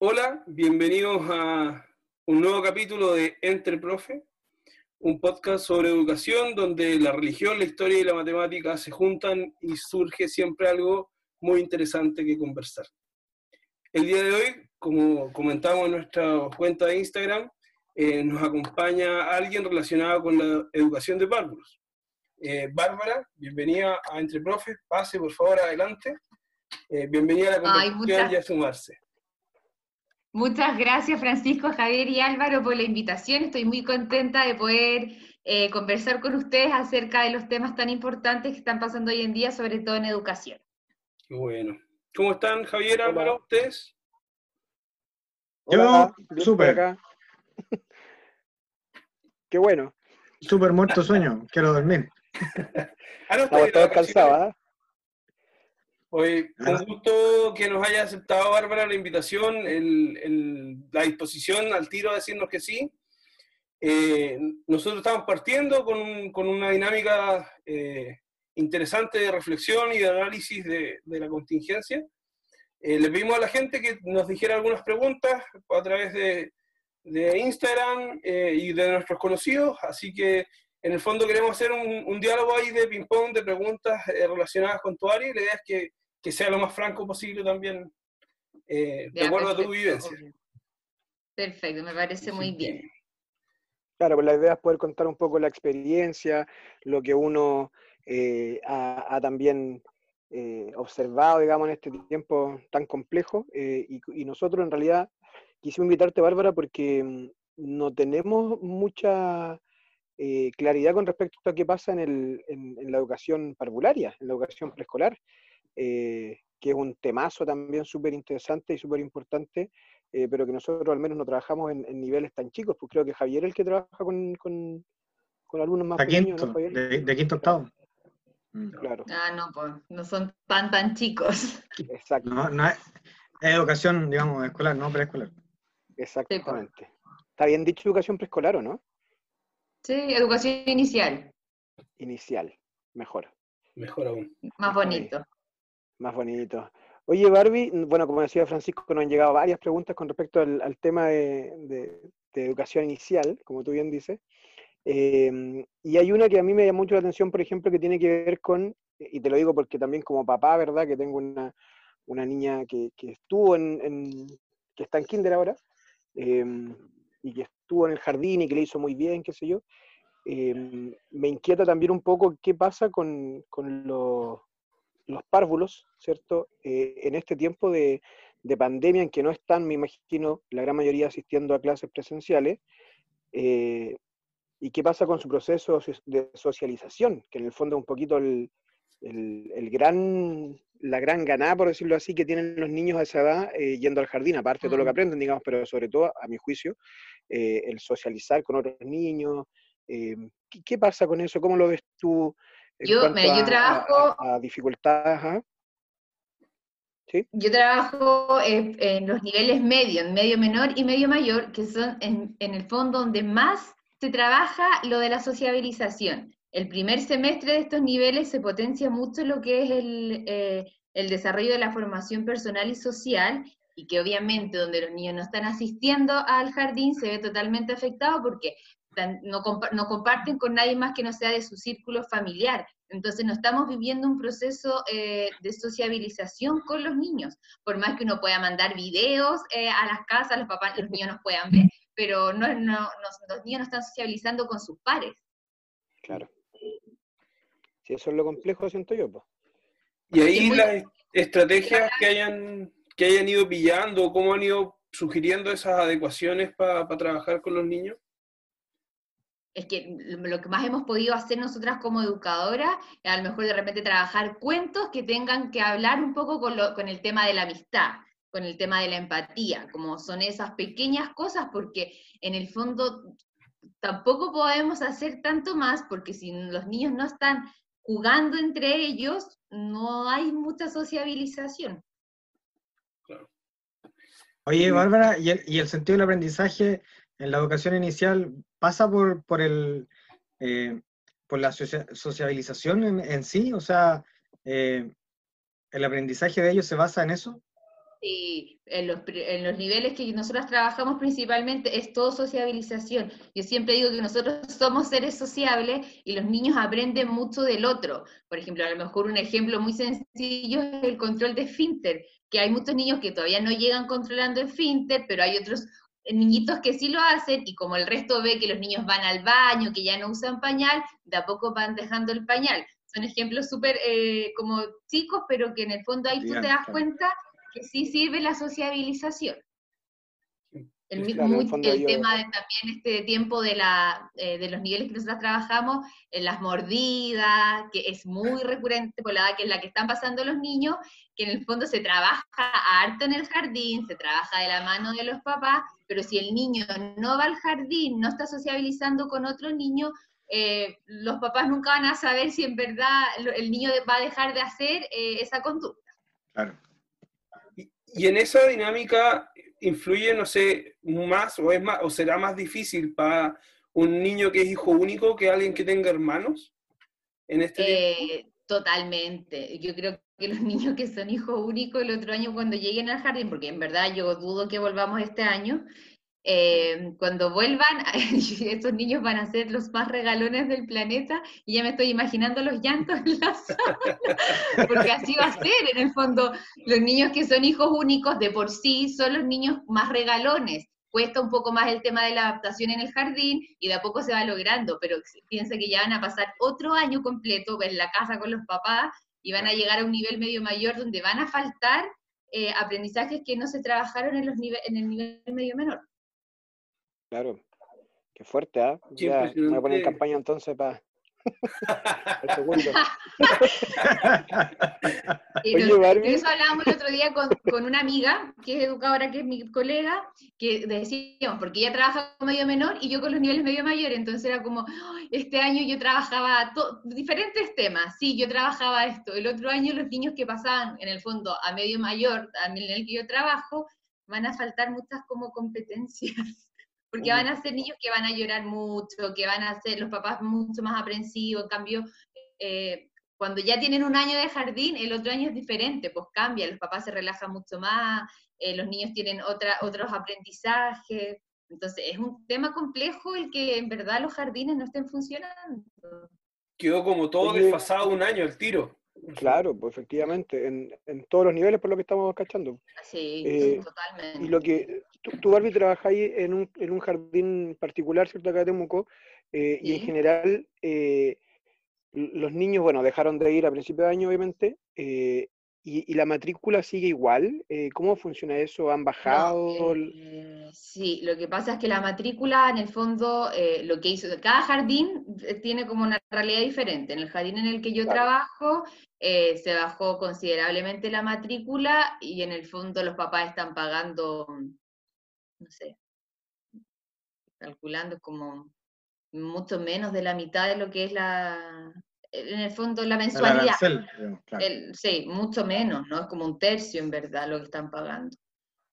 Hola, bienvenidos a un nuevo capítulo de Entre Profe, un podcast sobre educación donde la religión, la historia y la matemática se juntan y surge siempre algo muy interesante que conversar. El día de hoy, como comentamos en nuestra cuenta de Instagram, eh, nos acompaña alguien relacionado con la educación de párvulos. Eh, Bárbara, bienvenida a Entre Profes, pase por favor adelante. Eh, bienvenida a la conversación y a sumarse. Muchas gracias Francisco, Javier y Álvaro por la invitación. Estoy muy contenta de poder eh, conversar con ustedes acerca de los temas tan importantes que están pasando hoy en día, sobre todo en educación. Bueno. ¿Cómo están Javier, Álvaro, ustedes? Yo, súper. Qué bueno. Súper muerto sueño, quiero dormir. ah, no, estoy cansado, Hoy, un gusto que nos haya aceptado, Bárbara, la invitación, la disposición al tiro a decirnos que sí. Eh, nosotros estamos partiendo con, una dinámica eh, interesante de reflexión y de análisis de, la contingencia. Eh, le pedimos a la gente que nos dijera algunas preguntas a través de, de Instagram y de nuestros conocidos, así que en el fondo queremos hacer un, diálogo ahí de ping-pong, de preguntas relacionadas con tu área y la idea es que que sea lo más franco posible también, eh, de acuerdo a tu vivencia. Perfecto, me parece muy bien. Claro, pues la idea es poder contar un poco la experiencia, lo que uno eh, ha, también eh, observado, digamos, en este tiempo tan complejo. Y, nosotros en realidad quisimos invitarte, Bárbara, porque mm, no tenemos mucha claridad con respecto a qué pasa en, el, en la educación parvularia, en la educación preescolar. Eh, que es un temazo también súper interesante y súper importante, eh, pero que nosotros al menos no trabajamos en, niveles tan chicos, pues creo que Javier es el que trabaja con, con, con alumnos más pequeños, ¿no, De, de, quinto octavo. Mm. Claro. Ah, no, pues no son tan tan chicos. Exacto. No, no es, educación, digamos, escolar, no preescolar. Exactamente. ¿Está bien dicho educación preescolar o no? Sí, educación inicial. Inicial, mejor. Mejor aún. Más bonito. Más bonito. Oye, Barbie, bueno, como decía Francisco, nos han llegado varias preguntas con respecto al, tema de, educación inicial, como tú bien dices. Em, y hay una que a mí me llama mucho la atención, por ejemplo, que tiene que ver con, y te lo digo porque también como papá, ¿verdad? Que tengo una, niña que, estuvo en, que está en kinder ahora, em, y que estuvo en el jardín y que le hizo muy bien, qué sé yo. Em, me inquieta también un poco qué pasa con, con los los párvulos, ¿cierto? Eh, en este tiempo de, pandemia en que no están, me imagino, la gran mayoría asistiendo a clases presenciales, eh, ¿y qué pasa con su proceso de socialización? Que en el fondo es un poquito el, gran, la gran ganada, por decirlo así, que tienen los niños a esa edad eh, yendo al jardín, aparte de todo lo que aprenden, digamos, pero sobre todo, a mi juicio, el socializar con otros niños. ¿qué, pasa con eso? ¿Cómo lo ves tú? Yo, yo trabajo... A, dificultades, ¿Sí? Yo trabajo en los niveles medio, en medio menor y medio mayor, que son en, el fondo donde más se trabaja lo de la sociabilización. El primer semestre de estos niveles se potencia mucho lo que es el, eh, el desarrollo de la formación personal y social, y que obviamente donde los niños no están asistiendo al jardín se ve totalmente afectado porque no, comparten con nadie más que no sea de su círculo familiar. Entonces no estamos viviendo un proceso eh, de sociabilización con los niños. Por más que uno pueda mandar videos eh, a las casas, los papás, los niños nos puedan ver, pero no, los niños no están sociabilizando con sus pares. Claro. Sí, eso es lo complejo, siento yo. Y ahí las estrategias que hayan, que hayan ido pillando, cómo han ido sugiriendo esas adecuaciones para trabajar con los niños es que lo que más hemos podido hacer nosotras como educadoras es a lo mejor de repente trabajar cuentos que tengan que hablar un poco con, con el tema de la amistad, con el tema de la empatía, como son esas pequeñas cosas, porque en el fondo tampoco podemos hacer tanto más, porque si los niños no están jugando entre ellos, no hay mucha sociabilización. Oye, Bárbara, ¿y el, ¿y el sentido del aprendizaje en la educación inicial pasa por, por, el, eh, por la sociabilización en, sí, o sea, eh, el aprendizaje de ellos se basa en eso. Sí, en los, en los niveles que nosotros trabajamos principalmente es todo sociabilización. Yo siempre digo que nosotros somos seres sociables y los niños aprenden mucho del otro. Por ejemplo, a lo mejor un ejemplo muy sencillo es el control de finter, que hay muchos niños que todavía no llegan controlando el finter, pero hay otros niñitos que sí lo hacen y como el resto ve que los niños van al baño, que ya no usan pañal, de a poco van dejando el pañal. Son ejemplos súper eh, como chicos, pero que en el fondo ahí tú te das cuenta que sí sirve la sociabilización. El, tema de también este tiempo de, la, eh, de los niveles que nosotros trabajamos, en las mordidas, que es muy recurrente por la edad que es la que están pasando los niños, que en el fondo se trabaja harto en el jardín, se trabaja de la mano de los papás, pero si el niño no va al jardín, no está sociabilizando con otro niño, eh, los papás nunca van a saber si en verdad el niño va a dejar de hacer eh, esa conducta. Claro. Y en esa dinámica influye, no sé, más o es más o será más difícil para un niño que es hijo único que alguien que tenga hermanos en este eh, Totalmente. Yo creo que los niños que son hijos únicos el otro año cuando lleguen al jardín, porque en verdad yo dudo que volvamos este año, eh, cuando vuelvan, estos niños van a ser los más regalones del planeta y ya me estoy imaginando los llantos en la sala, porque así va a ser, en el fondo, los niños que son hijos únicos de por sí son los niños más regalones. Cuesta un poco más el tema de la adaptación en el jardín y de a poco se va logrando, pero piensa que ya van a pasar otro año completo en la casa con los papás y van a llegar a un nivel medio mayor donde van a faltar eh, aprendizajes que no se trabajaron en, los en el nivel medio menor. Claro. Qué fuerte, ¿ah? ¿eh? me voy a poner en campaña entonces para el segundo. eso hablábamos el otro día con, con, una amiga, que es educadora, que es mi colega, que decíamos, porque ella trabaja con medio menor y yo con los niveles medio mayores, entonces era como, este año yo trabajaba diferentes temas, sí, yo trabajaba esto, el otro año los niños que pasaban en el fondo a medio mayor, en el que yo trabajo, van a faltar muchas como competencias porque van a ser niños que van a llorar mucho, que van a ser los papás mucho más aprensivos, en cambio, eh, cuando ya tienen un año de jardín, el otro año es diferente, pues cambia, los papás se relajan mucho más, eh, los niños tienen otra, otros aprendizajes, entonces es un tema complejo el que en verdad los jardines no estén funcionando. Quedó como todo desfasado un año el tiro. Claro, pues efectivamente, en, en, todos los niveles por lo que estamos cachando. Sí, eh, totalmente. Y lo que tú, Barbie, trabajáis en un, en un jardín particular, ¿cierto? Acá de Temuco, eh, y en general eh, los niños, bueno, dejaron de ir a principio de año, obviamente, y, la matrícula sigue igual? Eh, ¿Cómo funciona eso? ¿Han bajado? Eh, sí, lo que pasa es que la matrícula, en el fondo, eh, lo que hizo, cada jardín tiene como una realidad diferente. En el jardín en el que yo trabajo, se bajó considerablemente la matrícula y en el fondo los papás están pagando, no sé, calculando como mucho menos de la mitad de lo que es la, en el fondo la mensualidad. sí, mucho menos, ¿no? Es como un tercio en verdad lo que están pagando.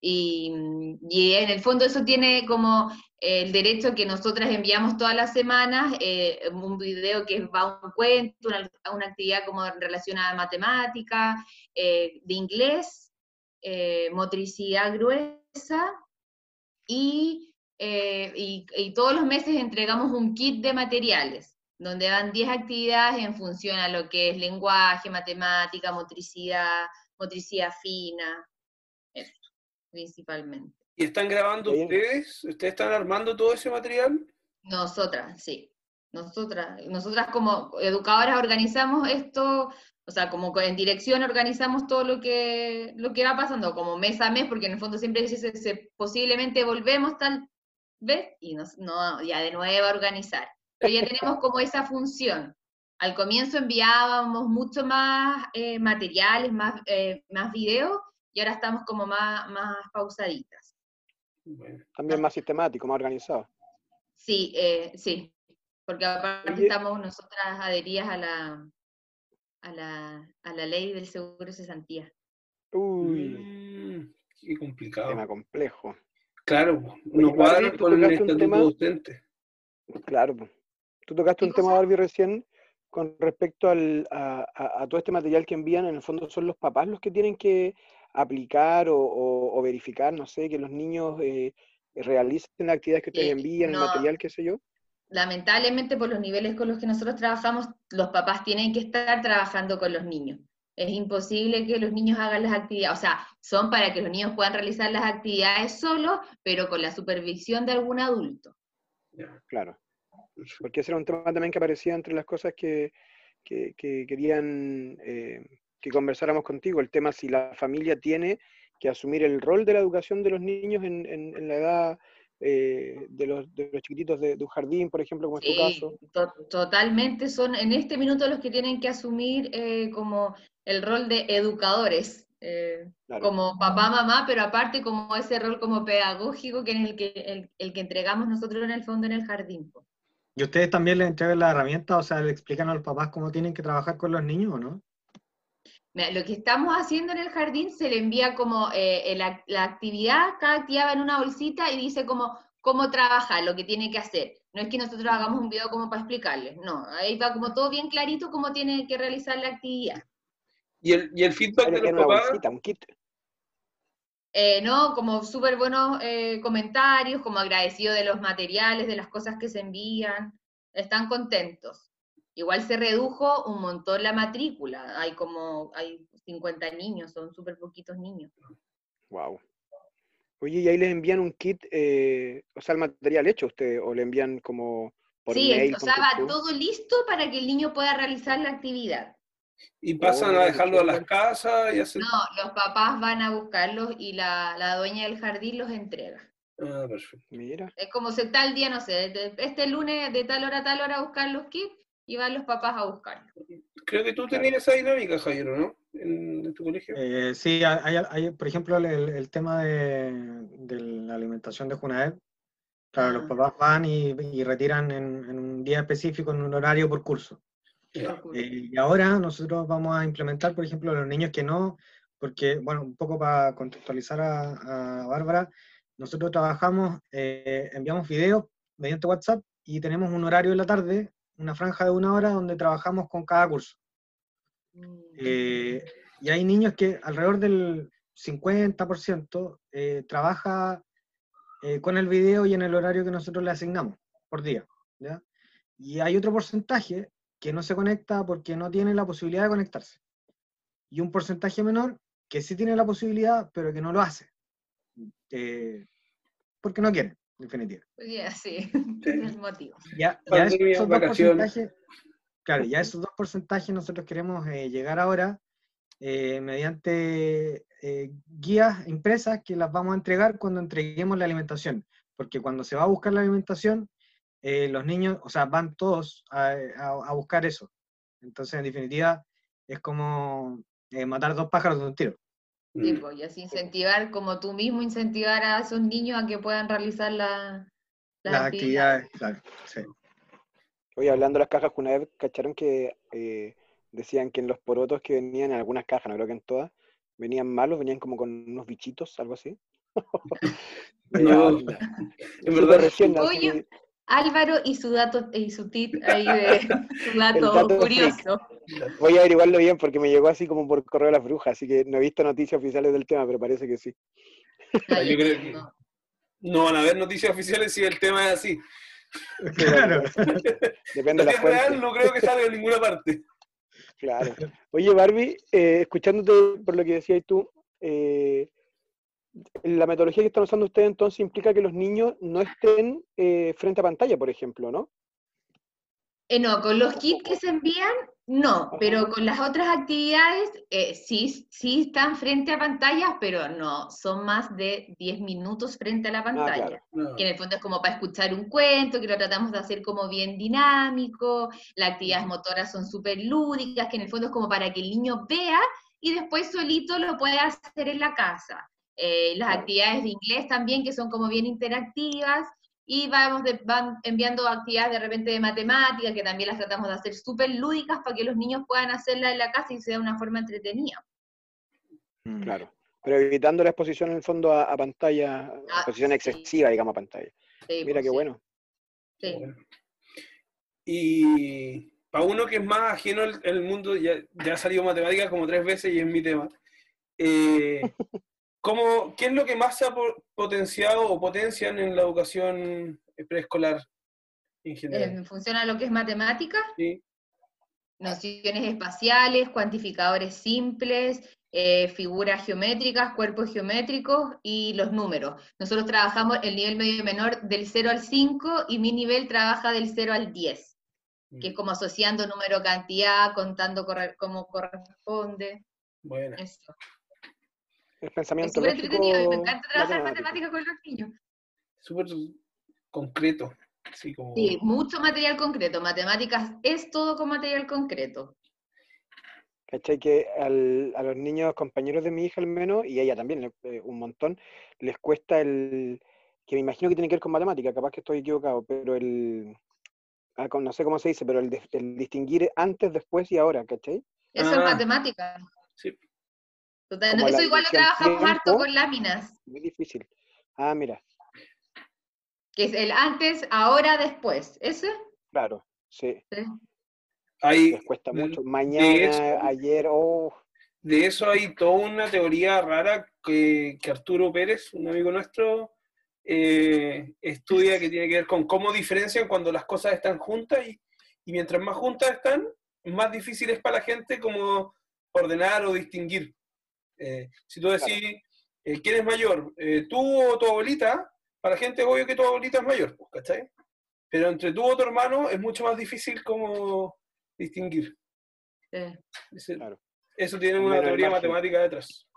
Y, en el fondo eso tiene como el derecho que nosotras enviamos todas las semanas, eh, un video que va a un cuento, una, una actividad como relacionada a matemática, eh, de inglés, eh, motricidad gruesa, y, y todos los meses entregamos un kit de materiales donde van 10 actividades en función a lo que es lenguaje, matemática, motricidad, motricidad fina, principalmente. ¿Y están grabando ustedes? ¿Ustedes están armando todo ese material? Nosotras, sí. Nosotras, nosotras como educadoras organizamos esto, o sea, como en dirección organizamos todo lo que, lo que va pasando, como mes a mes, porque en el fondo siempre dice, posiblemente volvemos tal vez y no, ya de nuevo a organizar pero ya tenemos como esa función. Al comienzo enviábamos mucho más eh, materiales, más, eh, más videos, y ahora estamos como más, más pausaditas. También más sistemático, más organizado. Sí, eh, sí, porque aparte estamos nosotras adheridas a la, a la, a la ley del seguro de cesantía. Uy, mm, qué complicado. Tema complejo. Claro, uno cuadra con el estatuto docente. Claro, Tú tocaste un tema, Barbie, recién con respecto al, a, todo este material que envían, en el fondo son los papás los que tienen que aplicar o, verificar, no sé, que los niños eh, realicen actividades que ustedes envían, el material, qué sé yo? Lamentablemente, por los niveles con los que nosotros trabajamos, los papás tienen que estar trabajando con los niños. Es imposible que los niños hagan las actividades, o sea, son para que los niños puedan realizar las actividades solos, pero con la supervisión de algún adulto. Claro. Porque ese era un tema también que aparecía entre las cosas que, querían eh, que conversáramos contigo, el tema si la familia tiene que asumir el rol de la educación de los niños en, la edad eh, de, los, chiquititos de, un jardín, por ejemplo, como es tu caso. totalmente, son en este minuto los que tienen que asumir eh, como el rol de educadores, eh, como papá, mamá, pero aparte como ese rol como pedagógico que es el que, el, que entregamos nosotros en el fondo en el jardín. ¿Y ustedes también les entregan la herramienta, o sea, le explican a los papás cómo tienen que trabajar con los niños o no? lo que estamos haciendo en el jardín se le envía como eh, la, actividad, cada actividad va en una bolsita y dice como cómo trabajar, lo que tiene que hacer. No es que nosotros hagamos un video como para explicarles, no, ahí va como todo bien clarito cómo tiene que realizar la actividad. ¿Y el, y el feedback de los papás? Eh, no, como súper buenos eh, comentarios, como agradecido de los materiales, de las cosas que se envían, están contentos. Igual se redujo un montón la matrícula, hay como, hay 50 niños, son súper poquitos niños. Wow. Oye, ¿y ahí les envían un kit, eh, o sea, el material hecho a usted, o le envían como por sí, o sea, va todo listo para que el niño pueda realizar la actividad. ¿Y pasan a dejarlo a las casas? Y hacen... No, los papás van a buscarlos y la, la dueña del jardín los entrega. Ah, perfecto. Mira. Es como si tal día, no sé, este lunes de tal hora a tal hora a buscar los kits y van los papás a buscarlo. Creo que tú tenías esa dinámica, Javier, ¿no? En, tu colegio. Eh, sí, hay, por ejemplo, el, tema de, la alimentación de Junaed. Claro, los ah. papás van y, retiran en, un día específico, en un horario por curso. Eh, y ahora nosotros vamos a implementar, por ejemplo, los niños que no, porque, bueno, un poco para contextualizar a, Bárbara, nosotros trabajamos, eh, enviamos videos mediante WhatsApp y tenemos un horario en la tarde una franja de una hora donde trabajamos con cada curso. Mm. Eh, y hay niños que alrededor del 50% eh, trabaja eh, con el video y en el horario que nosotros le asignamos por día. Y hay otro porcentaje que no se conecta porque no tiene la posibilidad de conectarse. Y un porcentaje menor que sí tiene la posibilidad, pero que no lo hace. porque no quiere definitiva. Ya, sí, es motivo. Ya, ya esos dos porcentajes, claro, ya esos dos porcentajes nosotros queremos eh, llegar ahora eh, mediante eh, guías impresas que las vamos a entregar cuando entreguemos la alimentación, porque cuando se va a buscar la alimentación, los niños, o sea, van todos a, a, buscar eso. Entonces, en definitiva, es como matar dos pájaros de un tiro. Sí, mm. pues, y así incentivar, como tú mismo, incentivar a esos niños a que puedan realizar la, las, actividades. Claro, sí. Oye, hablando de las cajas, una vez cacharon que eh, decían que en los porotos que venían en algunas cajas, no creo que en todas, venían malos, venían como con unos bichitos, algo así. no, en verdad recién. Álvaro y su dato y su tip ahí de su dato, curioso. Voy a averiguarlo bien porque me llegó así como por correo de las brujas, así que no he visto noticias oficiales del tema, pero parece que sí. Ah, yo creo que no. van a haber noticias oficiales si el tema es así. Claro. Depende de la fuente. real no creo que salga en ninguna parte. Claro. Oye, Barbie, eh, escuchándote por lo que decías tú, eh, la metodología que están usando ustedes entonces implica que los niños no estén eh, frente a pantalla, por ejemplo, ¿no? Eh, no, con los kits que se envían, no, pero con las otras actividades eh, sí, sí están frente a pantallas, pero no, son más de 10 minutos frente a la ah, pantalla. Que en el fondo es como para escuchar un cuento, que lo tratamos de hacer como bien dinámico, las actividades motoras son súper lúdicas, que en el fondo es como para que el niño vea y después solito lo pueda hacer en la casa. Eh, las actividades de inglés también, que son como bien interactivas, y vamos van enviando actividades de repente de matemática, que también las tratamos de hacer súper lúdicas para que los niños puedan hacerla en la casa y sea una forma entretenida. Mm. Claro, pero evitando la exposición en el fondo a, pantalla, ah, exposición excesiva, digamos, a pantalla. Mira pues qué bueno. Sí. Y para uno que es más ajeno al, mundo, ya, ya ha salido matemática como tres veces y es mi tema. Eh, ¿cómo, ¿Qué es lo que más se ha potenciado o potencian en la educación preescolar en general? ¿En función a lo que es matemática? Sí. Nociones espaciales, cuantificadores simples, eh, figuras geométricas, cuerpos geométricos y los números. Nosotros trabajamos el nivel medio y menor del 0 al 5 y mi nivel trabaja del 0 al 10, que es mm. como asociando número cantidad, contando cómo corresponde. Bueno. Eso. El pensamiento es entretenido me encanta trabajar matemáticas con los niños. Súper concreto. Sí, mucho material concreto. Matemáticas es todo con material concreto. ¿Cachai? Que a los niños, compañeros de mi hija al menos, y ella también, eh, un montón, les cuesta el, que me imagino que tiene que ver con matemática, capaz que estoy equivocado, pero el, ah, no sé cómo se dice, pero el, distinguir antes, después y ahora, ¿cachai? Eso es ah. matemática. Sí. Eso igual lo trabajamos harto con láminas. Muy difícil. Ah, mira. Que es el antes, ahora, después. ¿Ese? Claro, sí. sí. Les cuesta mucho. Mañana, ayer, oh. De eso hay toda una teoría rara que, Arturo Pérez, un amigo nuestro, eh, estudia que tiene que ver con cómo diferencian cuando las cosas están juntas y, mientras más juntas están, más difícil es para la gente como ordenar o distinguir. Eh, si tú decís, eh, ¿quién es mayor? ¿Tú o tu abuelita? Para la gente es obvio que tu abuelita es mayor, pues, ¿cachai? Pero entre tú o tu hermano es mucho más difícil como distinguir. Eso tiene una teoría matemática detrás.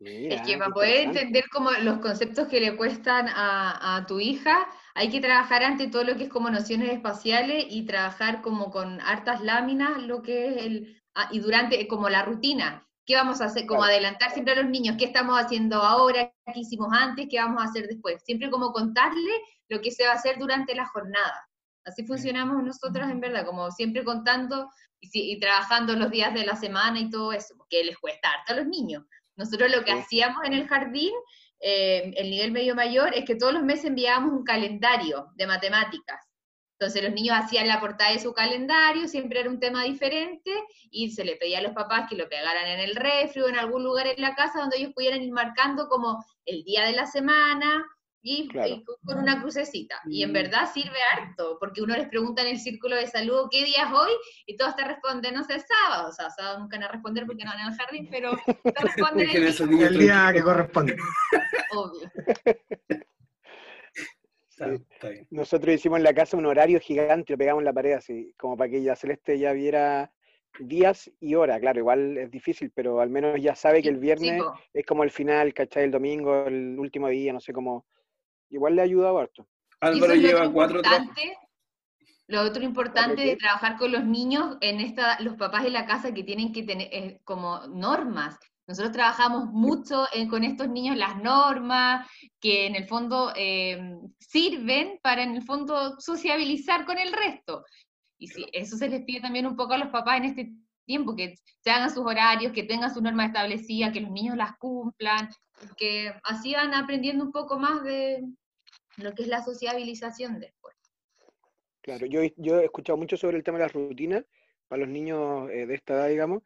es que para poder entender como los conceptos que le cuestan a, tu hija, hay que trabajar ante todo lo que es como nociones espaciales y trabajar como con hartas láminas, lo que es el, ah, y durante como la rutina. ¿Qué vamos a hacer? Como adelantar siempre a los niños, ¿qué estamos haciendo ahora? ¿Qué hicimos antes? ¿Qué vamos a hacer después? Siempre como contarle lo que se va a hacer durante la jornada. Así funcionamos nosotros en verdad, como siempre contando y, trabajando los días de la semana y todo eso, porque les cuesta harto a los niños. Nosotros lo que hacíamos en el jardín, eh, el nivel medio mayor, es que todos los meses enviábamos un calendario de matemáticas. Entonces los niños hacían la portada de su calendario, siempre era un tema diferente, y se le pedía a los papás que lo pegaran en el refri o en algún lugar en la casa donde ellos pudieran ir marcando como el día de la semana, y, con una crucecita. Y en mm. verdad sirve harto, porque uno les pregunta en el círculo de salud qué día es hoy, y todos te responden, no sé, sábado. O sea, sábado nunca van a responder porque no van al jardín, pero te responden el, día que corresponde. Obvio. Nosotros hicimos en la casa un horario gigante, lo pegamos en la pared así, como para que ya Celeste ya viera días y hora, claro, igual es difícil, pero al menos ya sabe que el viernes es como el final, ¿cachai? El domingo, el último día, no sé cómo, igual le ha ayudado harto. Álvaro lleva cuatro Lo otro importante de trabajar con los niños, en esta, los papás de la casa que tienen que tener eh, como normas. Nosotros trabajamos mucho con estos niños las normas, que en el fondo eh, sirven para en el fondo sociabilizar con el resto. Y si eso se les pide también un poco a los papás en este tiempo, que se hagan sus horarios, que tengan sus normas establecidas, que los niños las cumplan, que así van aprendiendo un poco más de, lo que es la sociabilización después. Claro, yo, yo he escuchado mucho sobre el tema de las rutinas para los niños eh, de esta edad, digamos,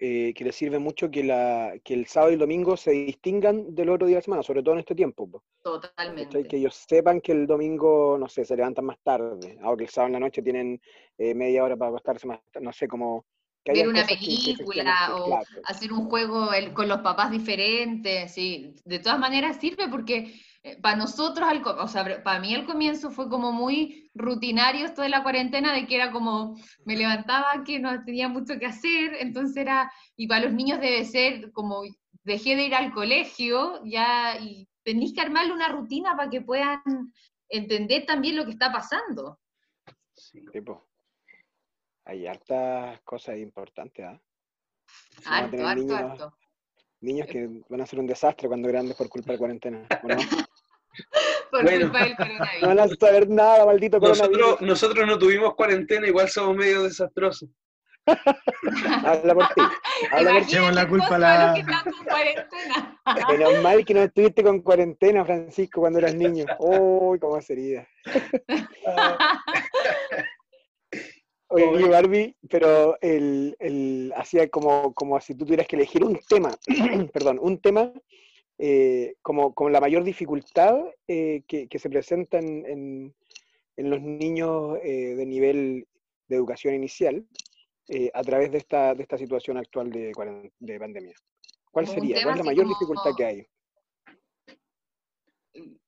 eh, que les sirve mucho que, la, que el sábado y el domingo se distingan del otro día de la semana, sobre todo en este tiempo. Totalmente. Que ellos sepan que el domingo, no sé, se levantan más tarde, ahora que el sábado en la noche tienen eh, media hora para acostarse más tarde, no sé, como... Ver una película o hacer un juego con los papás diferentes, sí. De todas maneras sirve porque eh, para nosotros, o sea, para mí al comienzo fue como muy rutinario esto de la cuarentena, de que era como, me levantaba, que no tenía mucho que hacer, entonces era, y para los niños debe ser como, dejé de ir al colegio, ya, y tenéis que armarle una rutina para que puedan entender también lo que está pasando. Sí, hay hartas cosas importantes, ¿ah? Harto, harto, harto. Niños que van a ser un desastre cuando grandes por culpa de la cuarentena. por culpa del coronavirus. No van a saber nada, maldito nosotros, Nosotros no tuvimos cuarentena, igual somos medio desastrosos. Habla por ti. Habla por ti. la culpa a la... Menos mal que no estuviste con cuarentena, Francisco, cuando eras niño. Uy, cómo sería. Oye, Barbie, pero el, el, hacía como, como si tú tuvieras que elegir un tema, perdón, un tema eh, como, como, la mayor dificultad eh, que, que, se presenta en, en, en los niños eh, de nivel de educación inicial a través de esta, de esta situación actual de, de pandemia. ¿Cuál sería? ¿Cuál es la mayor dificultad que hay?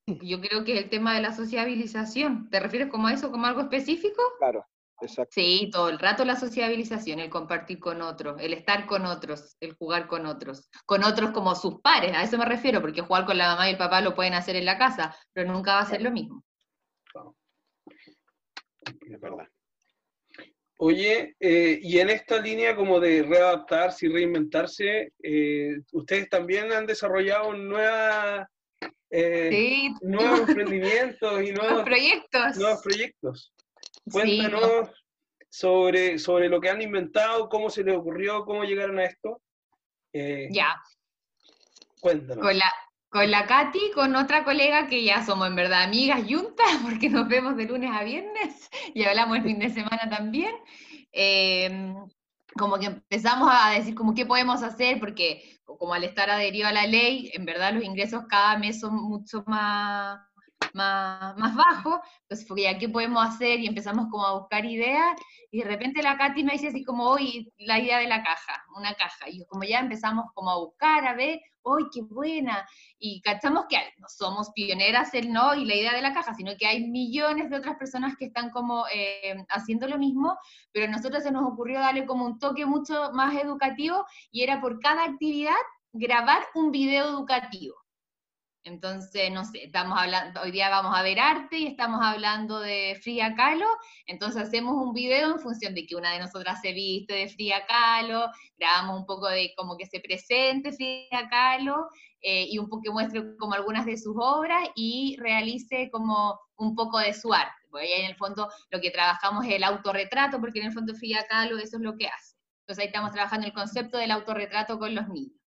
Yo creo que el tema de la sociabilización. ¿Te refieres como a eso, como algo específico? Claro, Exacto. Sí, todo el rato la sociabilización, el compartir con otros, el estar con otros, el jugar con otros, con otros como sus pares, a eso me refiero, porque jugar con la mamá y el papá lo pueden hacer en la casa, pero nunca va a ser lo mismo. Es verdad. Oye, eh, y en esta línea como de readaptarse y reinventarse, eh, ustedes también han desarrollado nuevas, eh, nuevos emprendimientos y nuevos, proyectos. Nuevos proyectos. Cuéntanos sobre, sobre lo que han inventado, cómo se les ocurrió, cómo llegaron a esto. Eh, ya. Cuéntanos. Con la, con la Katy, con otra colega que ya somos en verdad amigas juntas, porque nos vemos de lunes a viernes y hablamos el fin de semana también. Em, como que empezamos a decir como qué podemos hacer, porque como al estar adherido a la ley, en verdad los ingresos cada mes son mucho más más, más bajo, entonces fue ya, ¿qué podemos hacer? Y empezamos como a buscar ideas, y de repente la Katy me dice así como, hoy la idea de la caja, una caja, y como ya empezamos como a buscar, a ver, ¡ay, qué buena! Y cachamos que no somos pioneras el no y la idea de la caja, sino que hay millones de otras personas que están como eh, haciendo lo mismo, pero a nosotros se nos ocurrió darle como un toque mucho más educativo y era por cada actividad grabar un video educativo. Entonces, no sé, hablando, hoy día vamos a ver arte y estamos hablando de Fría Kahlo, entonces hacemos un video en función de que una de nosotras se viste de Fría Kahlo, grabamos un poco de como que se presente Fría Kahlo eh, y un poco que muestre como algunas de sus obras y realice como un poco de su arte. Porque ahí en el fondo lo que trabajamos es el autorretrato, porque en el fondo Frida Kahlo eso es lo que hace. Entonces ahí estamos trabajando el concepto del autorretrato con los niños.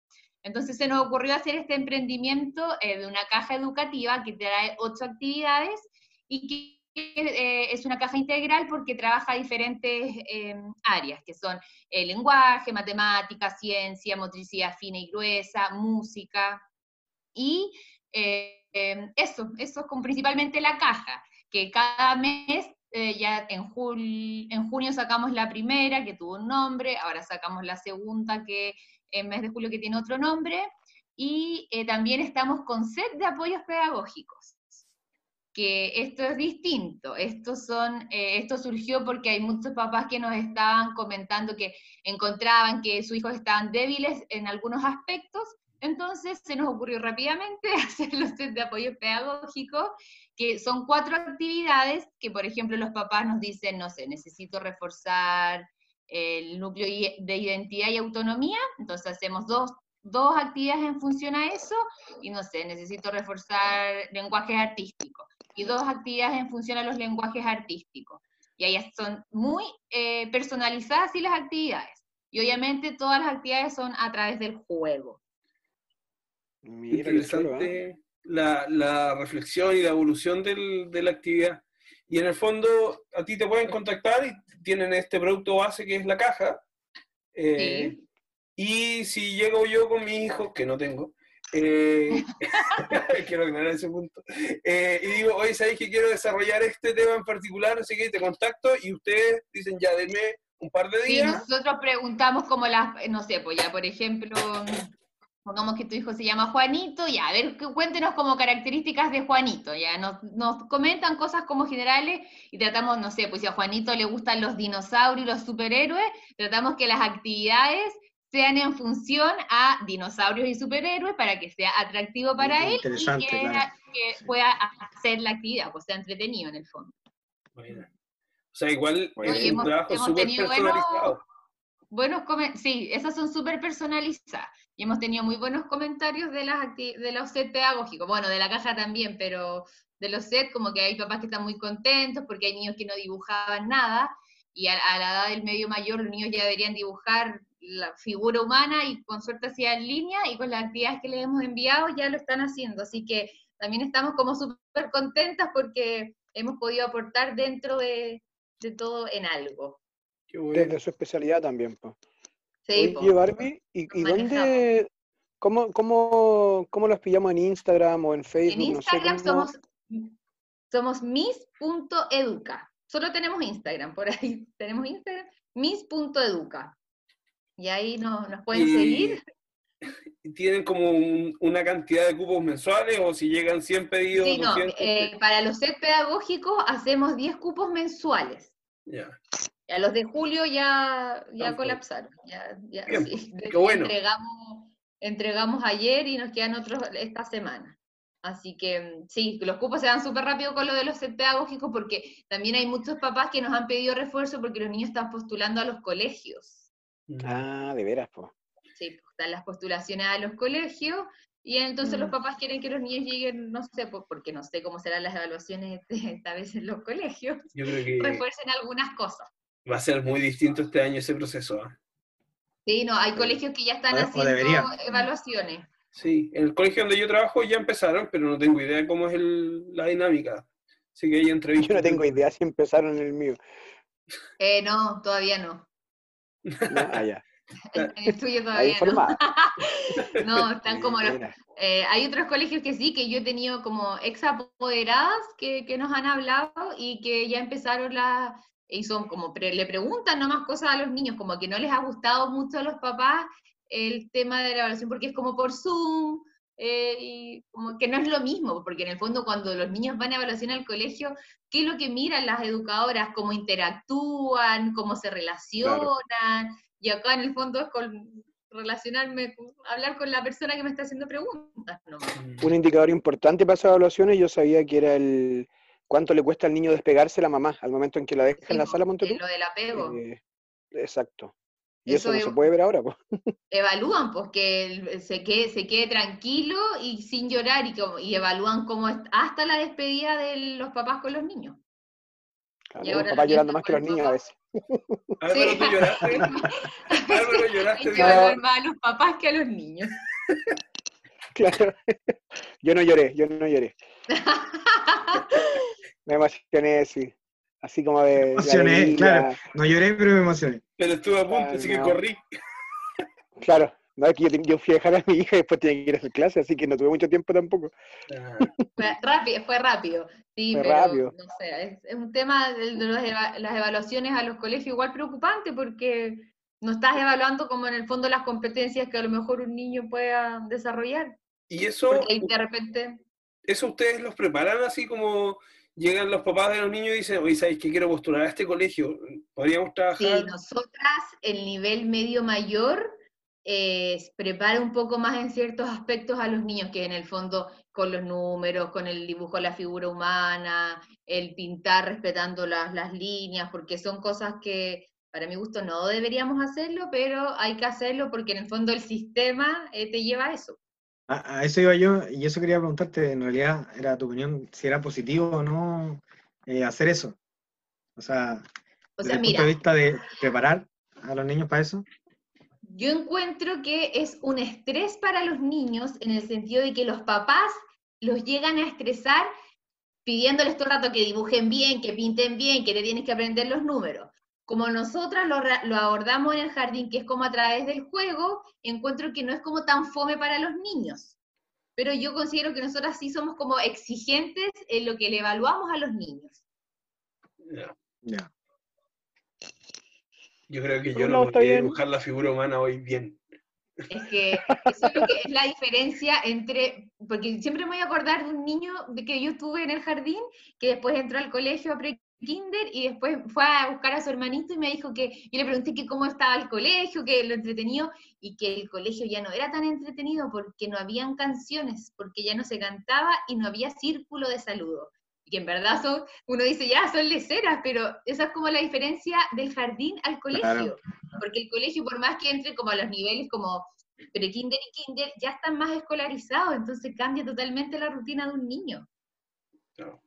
Entonces se nos ocurrió hacer este emprendimiento eh, de una caja educativa que trae ocho actividades y que eh, es una caja integral porque trabaja diferentes em, áreas, que son el lenguaje, matemática, ciencia, motricidad fina y gruesa, música, y em, eso, eso es con principalmente la caja, que cada mes, eh, ya en junio sacamos la primera, que tuvo un nombre, ahora sacamos la segunda, que en mes de julio que tiene otro nombre, y eh, también estamos con set de apoyos pedagógicos, que esto es distinto, esto, son, eh, esto surgió porque hay muchos papás que nos estaban comentando que encontraban que sus hijos estaban débiles en algunos aspectos, entonces se nos ocurrió rápidamente hacer los set de apoyos pedagógicos, que son cuatro actividades que, por ejemplo, los papás nos dicen, no sé, necesito reforzar el núcleo de identidad y autonomía, entonces hacemos dos, dos actividades en función a eso, y no sé, necesito reforzar lenguajes artísticos, y dos actividades en función a los lenguajes artísticos. Y ahí son muy eh, personalizadas y las actividades. Y obviamente todas las actividades son a través del juego. Interesante ¿eh? la, la, reflexión y la evolución del, de la actividad. Y en el fondo, a ti te pueden contactar y tienen este producto base que es la caja. Eh, y si llego yo con mi hijo, que no tengo, eh, quiero aclarar ese punto, eh, y digo, oye, ¿sabéis que quiero desarrollar este tema en particular? Así que te contacto y ustedes dicen, ya, denme un par de días. Sí, nosotros preguntamos como las, no sé, pues ya, por ejemplo, pongamos que tu hijo se llama Juanito, ya, a ver, cuéntenos como características de Juanito, ya, nos, nos, comentan cosas como generales y tratamos, no sé, pues si a Juanito le gustan los dinosaurios y los superhéroes, tratamos que las actividades sean en función a dinosaurios y superhéroes para que sea atractivo para él y que, pueda hacer la actividad, pues sea entretenido en el fondo. Bueno. O sea, igual es un trabajo súper personalizado. Buenos, buenos sí, esas son súper personalizadas y hemos tenido muy buenos comentarios de, las de los set pedagógicos, bueno, de la caja también, pero de los set como que hay papás que están muy contentos porque hay niños que no dibujaban nada y a, la edad del medio mayor los niños ya deberían dibujar la figura humana y con suerte hacía en línea y con las actividades que les hemos enviado ya lo están haciendo, así que también estamos como súper contentas porque hemos podido aportar dentro de, de todo en algo. desde su especialidad también. Pues. Sí, Oye, Barbie, ¿y, y dónde, cómo, cómo, cómo los pillamos en Instagram o en Facebook? En Instagram somos, somos miss.educa. Solo tenemos Instagram, por ahí tenemos Instagram, miss.educa. Y ahí nos, nos pueden seguir. ¿Tienen como una cantidad de cupos mensuales o si llegan 100 pedidos? Sí, no, eh, para los set pedagógicos hacemos 10 cupos mensuales. Ya. A los de julio ya, ya colapsaron. Ya, ya, sí. Qué bueno. entregamos, entregamos ayer y nos quedan otros esta semana. Así que sí, los cupos se dan súper rápido con lo de los set pedagógicos porque también hay muchos papás que nos han pedido refuerzo porque los niños están postulando a los colegios. Ah, de veras, pues. Sí, pues, están las postulaciones a los colegios y entonces los mm. papás quieren que los niños lleguen, no sé, pues porque no sé cómo serán las evaluaciones esta vez en los colegios, Yo creo que refuercen algunas cosas. Va a ser muy distinto este año ese proceso. ¿ah? Sí, no, hay colegios que ya están haciendo evaluaciones. Sí, en el colegio donde yo trabajo ya empezaron, pero no tengo idea cómo es la dinámica. Así que hay entrevistas. Yo no tengo idea si empezaron en el mío. Eh, no, todavía no. ah, ya. En, el tuyo todavía no. no, están como los, eh, hay otros colegios que sí, que yo he tenido como ex apoderadas que, que nos han hablado y que ya empezaron las, y son como, le preguntan nomás cosas a los niños, como que no les ha gustado mucho a los papás el tema de la evaluación porque es como por Zoom, eh, y como que no es lo mismo, porque en el fondo cuando los niños van a evaluación al colegio, ¿qué es lo que miran las educadoras? ¿Cómo interactúan? ¿Cómo se relacionan? Y acá en el fondo es con relacionarme, hablar con la persona que me está haciendo preguntas. Un indicador importante para esas evaluaciones yo sabía que era el cuánto le cuesta al niño despegarse la mamá al momento en que la deja en la sala Montetú. Lo del apego. Eh, exacto. Y eso, no se puede ver ahora, pues. Evalúan, pues, que se quede, se quede tranquilo y sin llorar, y, y evalúan cómo hasta la despedida de los papás con los niños. y ahora los papás llorando más que los niños a veces. Álvaro, tú lloraste. Álvaro, lloraste. Hay que evaluar más a los papás que a los niños. Claro. Yo no lloré, yo no lloré. Me emocioné, sí. Así como de. Me emocioné, claro. No lloré, pero me emocioné. Pero estuve a punto, así que corrí. Claro, no, es que yo, fui a dejar a mi hija y después tenía que ir a su clase, así que no tuve mucho tiempo tampoco. Ah. Fue rápido, fue rápido. Sí, pero rápido. no sé, es, un tema de, las evaluaciones a los colegios igual preocupante porque no estás evaluando como en el fondo las competencias que a lo mejor un niño pueda desarrollar. Y eso. Porque de repente. ¿Eso ustedes los preparan así como llegan los papás de los niños y dicen, oye, ¿sabéis que quiero postular a este colegio? ¿Podríamos trabajar? Sí, nosotras, el nivel medio mayor, eh, prepara un poco más en ciertos aspectos a los niños, que en el fondo con los números, con el dibujo de la figura humana, el pintar respetando las, las líneas, porque son cosas que para mi gusto no deberíamos hacerlo, pero hay que hacerlo porque en el fondo el sistema eh, te lleva a eso. A, eso iba yo, y eso quería preguntarte, en realidad, era tu opinión, si era positivo o no eh, hacer eso. O sea, desde el punto de vista de preparar a los niños para eso. Yo encuentro que es un estrés para los niños en el sentido de que los papás los llegan a estresar pidiéndoles todo el rato que dibujen bien, que pinten bien, que le tienes que aprender los números como nosotras lo, abordamos en el jardín, que es como a través del juego, encuentro que no es como tan fome para los niños. Pero yo considero que nosotras sí somos como exigentes en lo que le evaluamos a los niños. Ya. Yo creo que yo no, voy a dibujar la figura humana hoy bien. Es que eso es lo que es la diferencia entre, porque siempre me voy a acordar de un niño que yo tuve en el jardín, que después entró al colegio a kinder y después fue a buscar a su hermanito y me dijo que, yo le pregunté que cómo estaba el colegio, que lo entretenido, y que el colegio ya no era tan entretenido porque no habían canciones, porque ya no se cantaba y no había círculo de saludo. Y que en verdad son, uno dice, ya, son leceras, pero esa es como la diferencia del jardín al colegio. Porque el colegio, por más que entre como a los niveles como pre-kinder y kinder, ya están más escolarizados, entonces cambia totalmente la rutina de un niño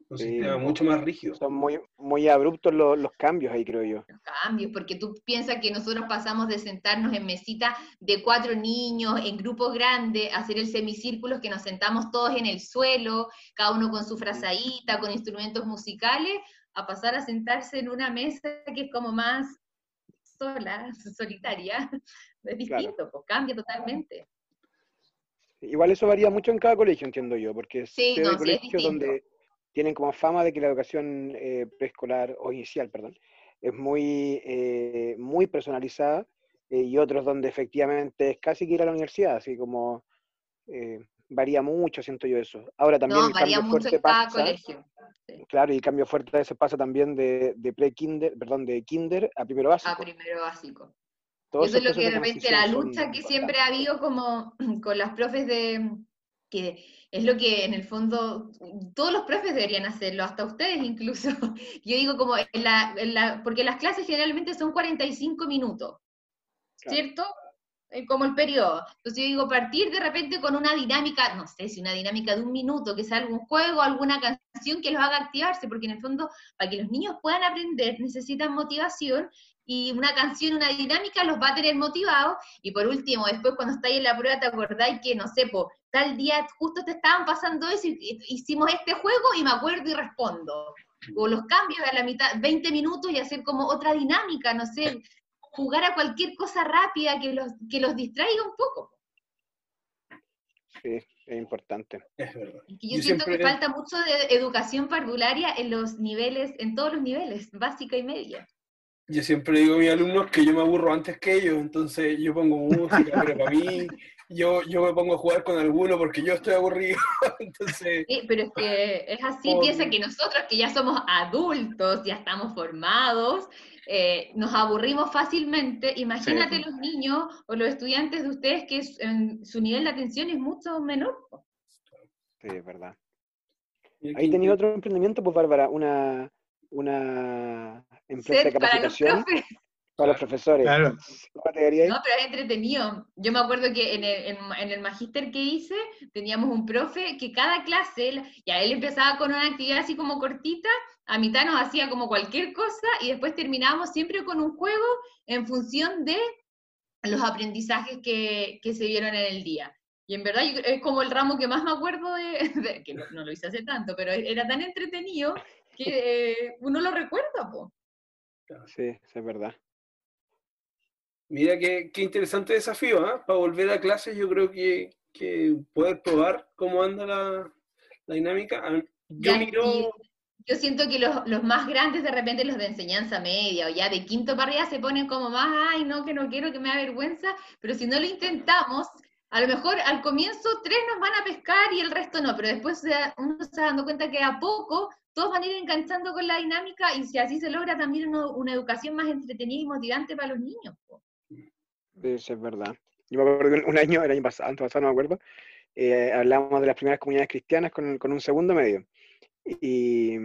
un sistema mucho más rígido. Son muy, muy abruptos los, los, cambios ahí, creo yo. Los cambios, porque tú piensas que nosotros pasamos de sentarnos en mesita de cuatro niños, en grupos grandes, hacer el semicírculo, que nos sentamos todos en el suelo, cada uno con su frazadita, con instrumentos musicales, a pasar a sentarse en una mesa que es como más sola, solitaria, es distinto, pues cambia totalmente. Igual eso varía mucho en cada colegio, entiendo yo, porque sí, no, colegios donde tienen como fama de que la educación eh, preescolar o inicial, perdón, es muy, eh, muy personalizada eh, y otros donde efectivamente es casi que ir a la universidad, así como varía mucho, siento yo eso. Ahora también no, varía mucho en cada colegio. Claro, y el cambio fuerte se pasa también de, de pre-kinder, perdón, de kinder a primero básico. A primero básico. eso es lo que de repente la lucha que siempre ha habido como con las profes de que es lo que en el fondo todos los profes deberían hacerlo, hasta ustedes incluso. Yo digo como, en la, porque las clases generalmente son 45 minutos, ¿cierto? Eh, como el periodo. Entonces yo digo, partir de repente con una dinámica, no sé si una dinámica de un minuto, que sea algún juego, alguna canción que los haga activarse, porque en el fondo, para que los niños puedan aprender, necesitan motivación, y una canción, una dinámica los va a tener motivados, y por último, después cuando estáis en la prueba, te acordáis que, no sé, po, tal día justo te estaban pasando eso, y hicimos este juego, y me acuerdo y respondo. O los cambios a la mitad, 20 minutos y hacer como otra dinámica, no sé, jugar a cualquier cosa rápida que los, que los distraiga un poco. Sí, es importante. yo, siento que falta mucho de educación parvularia en los niveles, en todos los niveles, básica y media. Yo siempre digo a mis alumnos que yo me aburro antes que ellos, entonces yo pongo música, pero para mí yo, yo me pongo a jugar con alguno porque yo estoy aburrido. entonces, sí, pero es que es así, piensa que nosotros que ya somos adultos, ya estamos formados, eh, nos aburrimos fácilmente. Imagínate los niños o los estudiantes de ustedes que su nivel de atención es mucho menor. Sí, es verdad. Ahí tenía otro emprendimiento, pues Bárbara, una, una empresa de capacitación. Para los profesores. Claro. No, pero es entretenido. Yo me acuerdo que en el, en, el magíster que hice teníamos un profe que cada clase, ya él empezaba con una actividad así como cortita, a mitad nos hacía como cualquier cosa y después terminábamos siempre con un juego en función de los aprendizajes que, que se vieron en el día. Y en verdad es como el ramo que más me acuerdo de, que no, lo hice hace tanto, pero era tan entretenido que eh, uno lo recuerda, po. Sí, es verdad. Mira qué, qué interesante desafío, ¿ah? Para volver a clases yo creo que, que poder probar cómo anda la, la dinámica. Yo miro... Yo siento que los, los, más grandes de repente los de enseñanza media o ya de quinto para arriba se ponen como más, ay, no, que no quiero, que me da vergüenza, pero si no lo intentamos, a lo mejor al comienzo tres nos van a pescar y el resto no, pero después uno se va dando cuenta que a poco todos van a ir enganchando con la dinámica y si así se logra también una educación más entretenida y motivante para los niños. Eso es verdad. Yo me acuerdo que un año, el año pasado, pasado no me acuerdo, eh, hablamos de las primeras comunidades cristianas con, con un segundo medio. Y,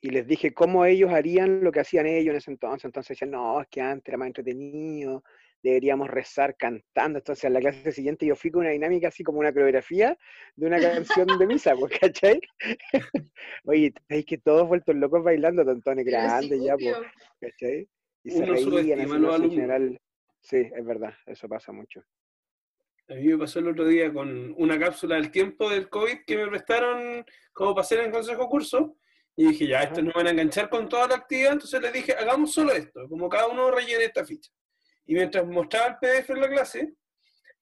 y, les dije cómo ellos harían lo que hacían ellos en ese entonces. Entonces decían, no, es que antes era más entretenido, deberíamos rezar cantando. Entonces, en la clase siguiente yo fui con una dinámica así como una coreografía de una canción de misa, pues, ¿cachai? Oye, ¿sabéis que todos vueltos locos bailando, tontones grandes ya, pues, ¿cachai? Y se reían en general. Sí, es verdad, eso pasa mucho. A mí me pasó el otro día con una cápsula del tiempo del COVID que me prestaron como para hacer en consejo curso. Y dije, ya, estos no van a enganchar con toda la actividad, entonces les dije, hagamos solo esto, como cada uno rellene esta ficha. Y mientras mostraba el PDF en la clase,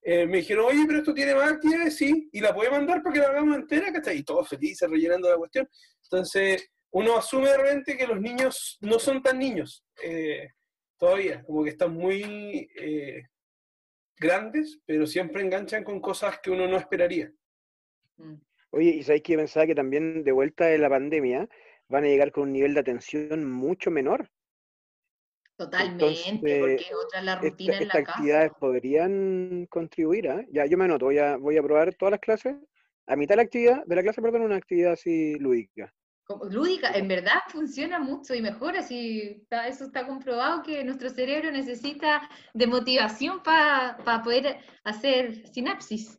eh, me dijeron, oye, pero esto tiene más actividades, sí, y la puede mandar para que la hagamos entera, ¿cachai? Y todos felices rellenando la cuestión. Entonces, uno asume de repente que los niños no son tan niños eh, todavía, como que están muy eh, grandes, pero siempre enganchan con cosas que uno no esperaría. Mm. Oye, y sabéis que pensaba que también de vuelta de la pandemia van a llegar con un nivel de atención mucho menor. Totalmente, porque otra la rutina en la estas actividades podrían contribuir, ¿eh? Ya, yo me anoto, voy a, voy a probar todas las clases. A mitad de la actividad, de la clase, perdón, una actividad así lúdica. Lúdica, en verdad funciona mucho y mejor, así eso está comprobado que nuestro cerebro necesita de motivación para poder hacer sinapsis.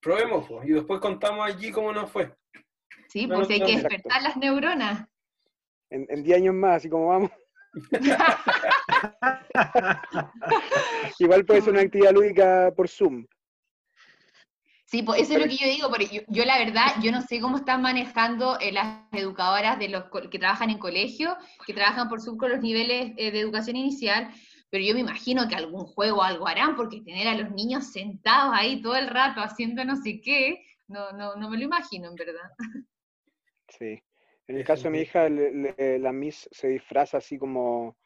Probemos, y después contamos allí cómo nos fue. Sí, porque hay que despertar las neuronas. En 10 años más, así como vamos. Igual puede ser una actividad lúdica por Zoom. Sí, pues eso es lo que yo digo, porque yo, la verdad, yo no sé cómo están manejando eh, las educadoras de los que trabajan en colegio, que trabajan por Zoom con los niveles eh, de educación inicial, pero yo me imagino que algún juego algo harán, porque tener a los niños sentados ahí todo el rato haciendo no sé qué, no, no, no me lo imagino, en verdad. Sí. En el caso de mi hija, la Miss se disfraza así como,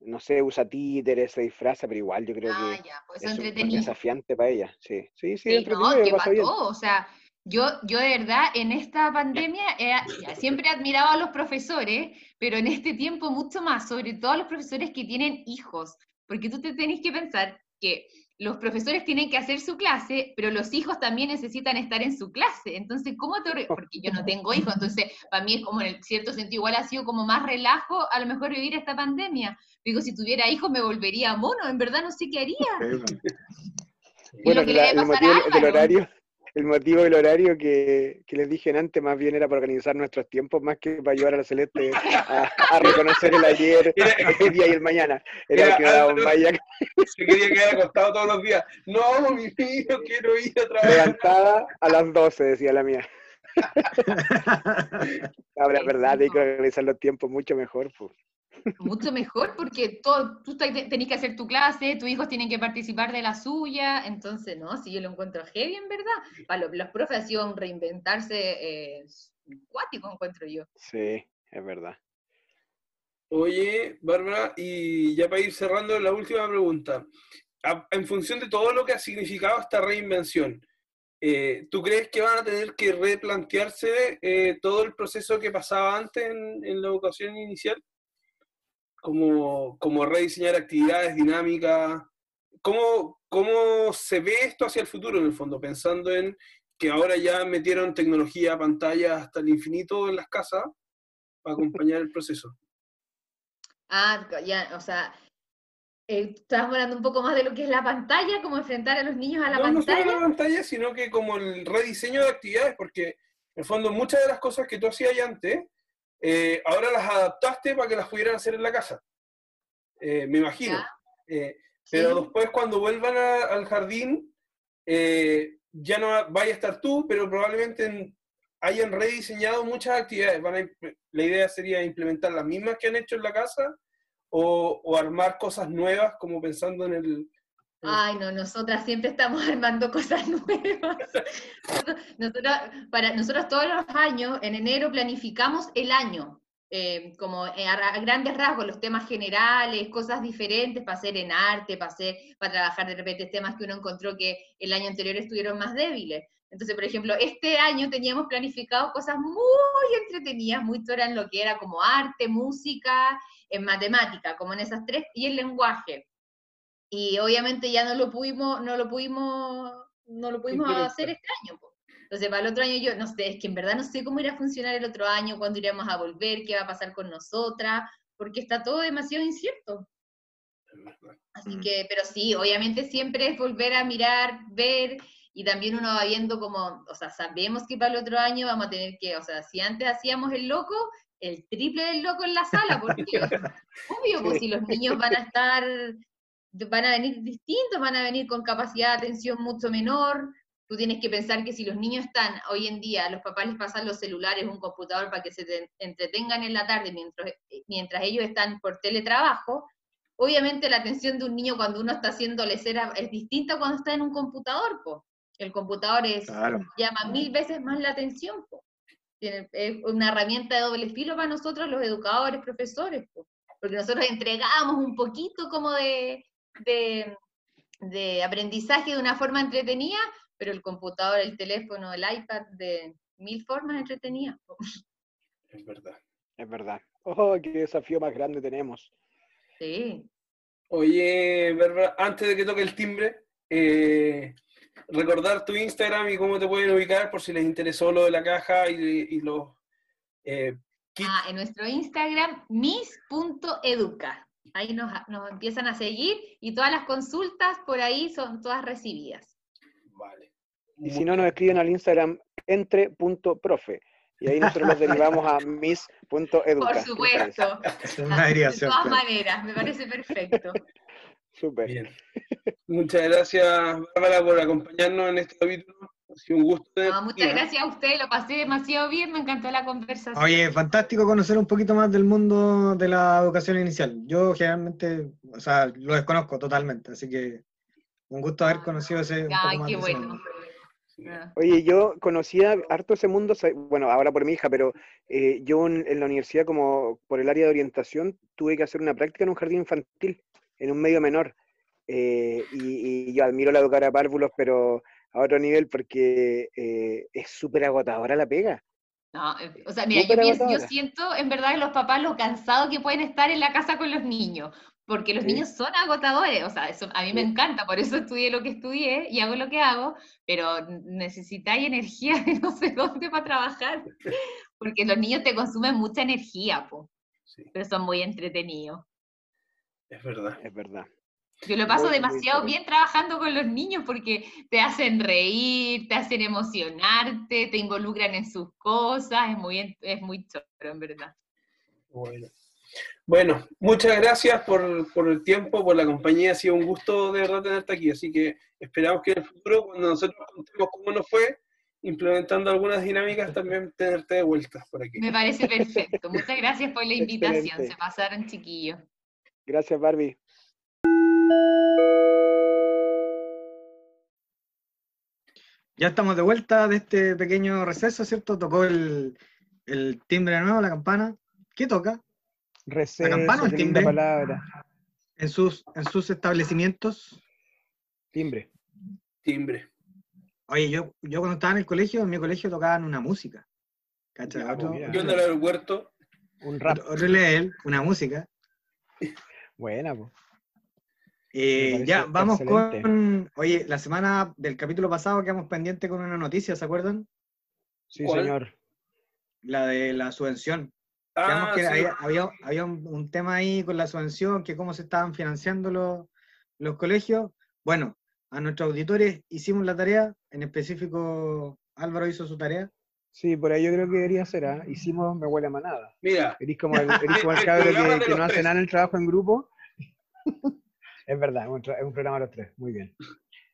no sé, usa títeres, se disfraza, pero igual yo creo ah, que pues es desafiante para ella. Sí, sí, sí, sí no, O sea, yo, yo de verdad en esta pandemia siempre he admirado a los profesores, pero en este tiempo mucho más, sobre todo a los profesores que tienen hijos, porque tú te tenés que pensar que los profesores tienen que hacer su clase, pero los hijos también necesitan estar en su clase. Entonces, ¿cómo te... Porque yo no tengo hijos, entonces para mí es como en cierto sentido igual ha sido como más relajo a lo mejor vivir esta pandemia. Digo, si tuviera hijos me volvería mono, en verdad no sé qué haría. Bueno, el motivo del horario, el motivo del horario que, les dije antes más bien era para organizar nuestros tiempos más que para ayudar a la Celeste a, reconocer el ayer, el día y el mañana. Era, que vaya. Se quería quedar acostado todos los días. No, mi hijo, quiero ir a trabajar. Levantada a las 12, decía la mía. Ahora, es verdad, hay que organizar los tiempos mucho mejor. Pues. Mucho mejor porque todo, tú tenés que hacer tu clase, tus hijos tienen que participar de la suya, entonces, no, si yo lo encuentro heavy en verdad, para los, profes reinventarse eh, cuático, encuentro yo. Sí, es verdad. Oye, Bárbara, y ya para ir cerrando la última pregunta, en función de todo lo que ha significado esta reinvención, eh, ¿tú crees que van a tener que replantearse eh, todo el proceso que pasaba antes en la educación inicial? Cómo, rediseñar actividades dinámicas, cómo, cómo se ve esto hacia el futuro en el fondo, pensando en que ahora ya metieron tecnología, pantalla hasta el infinito en las casas para acompañar el proceso. Ah, ya, o sea, eh, estás hablando un poco más de lo que es la pantalla, cómo enfrentar a los niños a la pantalla. No solo la pantalla, sino que como el rediseño de actividades, porque en el fondo muchas de las cosas que tú hacías antes eh, ahora las adaptaste para que las pudieran hacer en la casa. Eh, me imagino. Eh, pero después cuando vuelvan al jardín, ya no vaya a estar tú, pero probablemente hayan rediseñado muchas actividades. la idea sería implementar las mismas que han hecho en la casa o, o armar cosas nuevas, como pensando en el, Ay, no, nosotras siempre estamos armando cosas nuevas. Nosotros, para, nosotros todos los años, en enero, planificamos el año, eh, como a, grandes rasgos, los temas generales, cosas diferentes para hacer en arte, para, hacer, para trabajar de repente temas que uno encontró que el año anterior estuvieron más débiles. Entonces, por ejemplo, este año teníamos planificado cosas muy entretenidas, muy todas en lo que era como arte, música, en matemática, como en esas tres, y el lenguaje y obviamente ya no lo pudimos, no lo pudimos, no lo pudimos hacer este año. Entonces, para el otro año yo, no sé, es que en verdad no sé cómo irá a funcionar el otro año, cuándo iremos a volver, qué va a pasar con nosotras, porque está todo demasiado incierto. Así mm. que, pero sí, obviamente siempre es volver a mirar, ver, y también uno va viendo como, o sea, sabemos que para el otro año vamos a tener que, o sea, si antes hacíamos el loco, el triple del loco en la sala, porque obvio, pues si los niños van a estar van a venir distintos, van a venir con capacidad de atención mucho menor. Tú tienes que pensar que si los niños están hoy en día, los papás les pasan los celulares, un computador para que se entretengan en la tarde mientras, mientras ellos están por teletrabajo, obviamente la atención de un niño cuando uno está haciendo lecera es distinta cuando está en un computador. El computador es, llama mil veces más la atención. es una herramienta de doble filo para nosotros los educadores, profesores, porque nosotros entregamos un poquito como de, de, aprendizaje de una forma entretenida, pero el computador, el teléfono, el iPad de mil formas entretenidas. Es verdad. Es verdad. Oh, qué desafío más grande tenemos. Sí. Oye, antes de que toque el timbre, eh, recordar tu Instagram y cómo te pueden ubicar por si les interesó lo de la caja y, los eh, Ah, en nuestro Instagram, mis.educa. Ahí nos, empiezan a seguir y todas las consultas por ahí son todas recibidas. Vale. Y si no, nos escriben al Instagram entre.profe. Y ahí nosotros los derivamos a mis.educa. Por supuesto. de todas maneras, me parece perfecto. Súper. Bien. Muchas gracias, Bárbara, por acompañarnos en este capítulo. Ha sido un gusto. muchas gracias a usted, lo pasé demasiado bien, me encantó la conversación. Oye, fantástico conocer un poquito más del mundo de la educación inicial. Yo generalmente, o sea, lo desconozco totalmente, así que un gusto haber conocido ese. Ay, qué bueno. Oye, yo conocía harto ese mundo, bueno, ahora por mi hija, pero eh, yo en, la universidad, como por el área de orientación, tuve que hacer una práctica en un jardín infantil, en un medio menor. Eh, y, yo admiro la educadora párvulos, pero a otro nivel porque eh, es súper agotadora la pega. No, o sea, mira, yo, yo, siento en verdad los papás lo cansados que pueden estar en la casa con los niños, porque los niños son agotadores, o sea, eso a mí me encanta, por eso estudié lo que estudié y hago lo que hago, pero necesitáis energía de no sé dónde para trabajar, porque los niños te consumen mucha energía, po. pero son muy entretenidos. Es verdad. Es verdad. Yo lo paso demasiado bien trabajando con los niños porque te hacen reír, te hacen emocionarte, te involucran en sus cosas, es muy, es muy choro, en verdad. Bueno. Bueno, muchas gracias por, el tiempo, por la compañía. Ha sido un gusto de verdad tenerte aquí. Así que esperamos que en el futuro, cuando nosotros contemos cómo nos fue, implementando algunas dinámicas, también tenerte de vuelta por aquí. Me parece perfecto. Muchas gracias por la invitación. Se pasaron, chiquillos. Gracias, Barbie. Ya estamos de vuelta de este pequeño receso, ¿cierto? Tocó el, el timbre nuevo, la campana. ¿Qué toca? Receso, la campana o el timbre. Palabra. En sus, en sus establecimientos. Timbre. Timbre. Oye, yo, yo cuando estaba en el colegio, en mi colegio tocaban una música. ¿Cachai? yo en el huerto. Un rap. Otro él, una música. Buena, pues. Eh, ya, vamos con. Oye, la semana del capítulo pasado quedamos pendientes con una noticia, ¿se acuerdan? Sí, señor. La de la subvención. Ah, que había, un, tema ahí con la subvención, que cómo se estaban financiando los, los colegios. Bueno, a nuestros auditores hicimos la tarea, en específico Álvaro hizo su tarea. Sí, por ahí yo creo que debería ser, ¿ah? hicimos Me huele a manada. Mira. Eres como el, como el cabro que, que no hace nada en el trabajo en grupo. Es verdad, es un, programa de los tres, muy bien.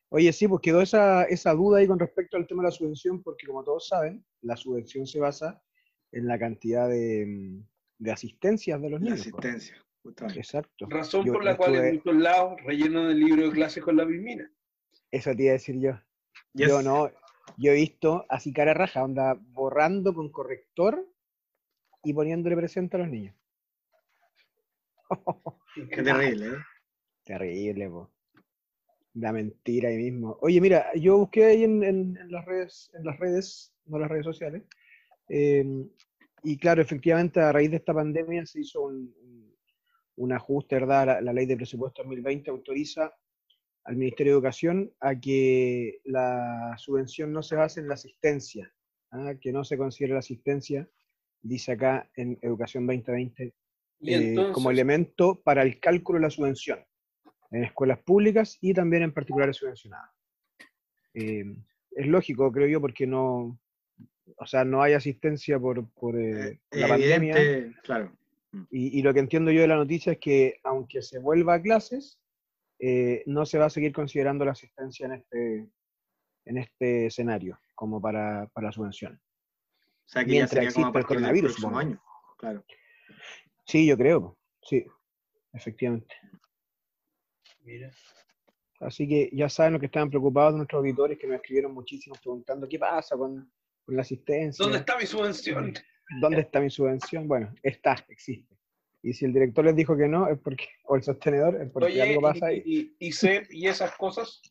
Oye, sí, pues quedó esa, esa duda ahí con respecto al tema de la subvención, porque como todos saben, la subvención se basa en la cantidad de, de asistencias de los niños. Pues. Asistencia, justamente. Exacto. Razón por la cual en muchos lados rellenan el libro de clases con la bismina. Eso te iba a decir yo. Yo no, yo he visto así cara raja, onda borrando con corrector y poniéndole presente a los niños. Qué terrible, ¿eh? Terrible, po. La mentira ahí mismo. Oye, mira, yo busqué ahí en, las redes, en las redes, no las redes sociales, em, y claro, efectivamente a raíz de esta pandemia se hizo un, ajuste, ¿verdad? La, ley de presupuesto 2020 autoriza al Ministerio de Educación a que la subvención no se base en la asistencia, ¿ah? que no se considere la asistencia, dice acá en Educación 2020, eh, como elemento para el cálculo de la subvención en escuelas públicas y también en particulares subvencionadas. Eh, es lógico, creo yo, porque no, o sea, no hay asistencia por, por eh, eh, la pandemia. Claro. Mm. Y, lo que entiendo yo de la noticia es que aunque se vuelva a clases, no se va a seguir considerando la asistencia en este, en este escenario como para, para la subvención. O sea, que Mientras existe el coronavirus. Año. Claro. Sí, yo creo. Sí, efectivamente. Así que ya saben lo que estaban preocupados nuestros auditores que nos escribieron muchísimo preguntando qué pasa con, la asistencia. ¿Dónde está mi subvención? ¿Dónde está mi subvención? Bueno, está, existe. Y si el director les dijo que no, es porque, o el sostenedor, es porque algo pasa ahí. Y, y, CEP y esas cosas?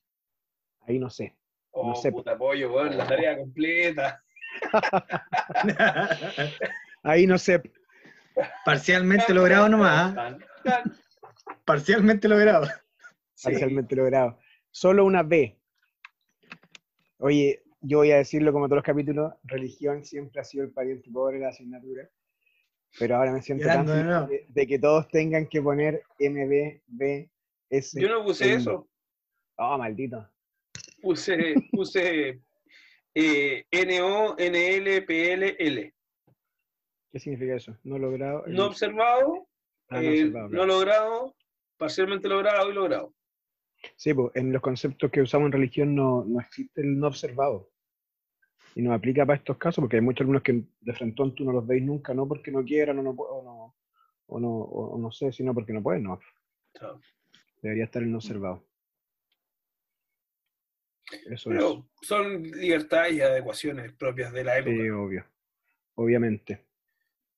Ahí no sé. Oh, no sé. puta pollo, bueno, la tarea completa. ahí no sé. Parcialmente logrado nomás. ¿ah? Parcialmente logrado parcialmente logrado. Solo una B. Oye, yo voy a decirlo como todos los capítulos, religión siempre ha sido el pariente pobre de la asignatura, pero ahora me siento tan de, que todos tengan que poner MB, B, S. Yo no puse eso. Oh, maldito. Puse, puse eh, NO, NL, PL, L. ¿Qué significa eso? No logrado. No observado, ah, no, eh, observado, no logrado, parcialmente logrado y logrado. Sí, pues en los conceptos que usamos en religión no, existe el no observado. y nos aplica para estos casos, porque hay muchos alumnos que de frente tú no los veis nunca, no porque no quieran o no, o no, o no, o no sé, sino porque no pueden, no. Debería estar en observado. Eso Pero son libertades y adecuaciones propias de la época. Sí, obvio. Obviamente.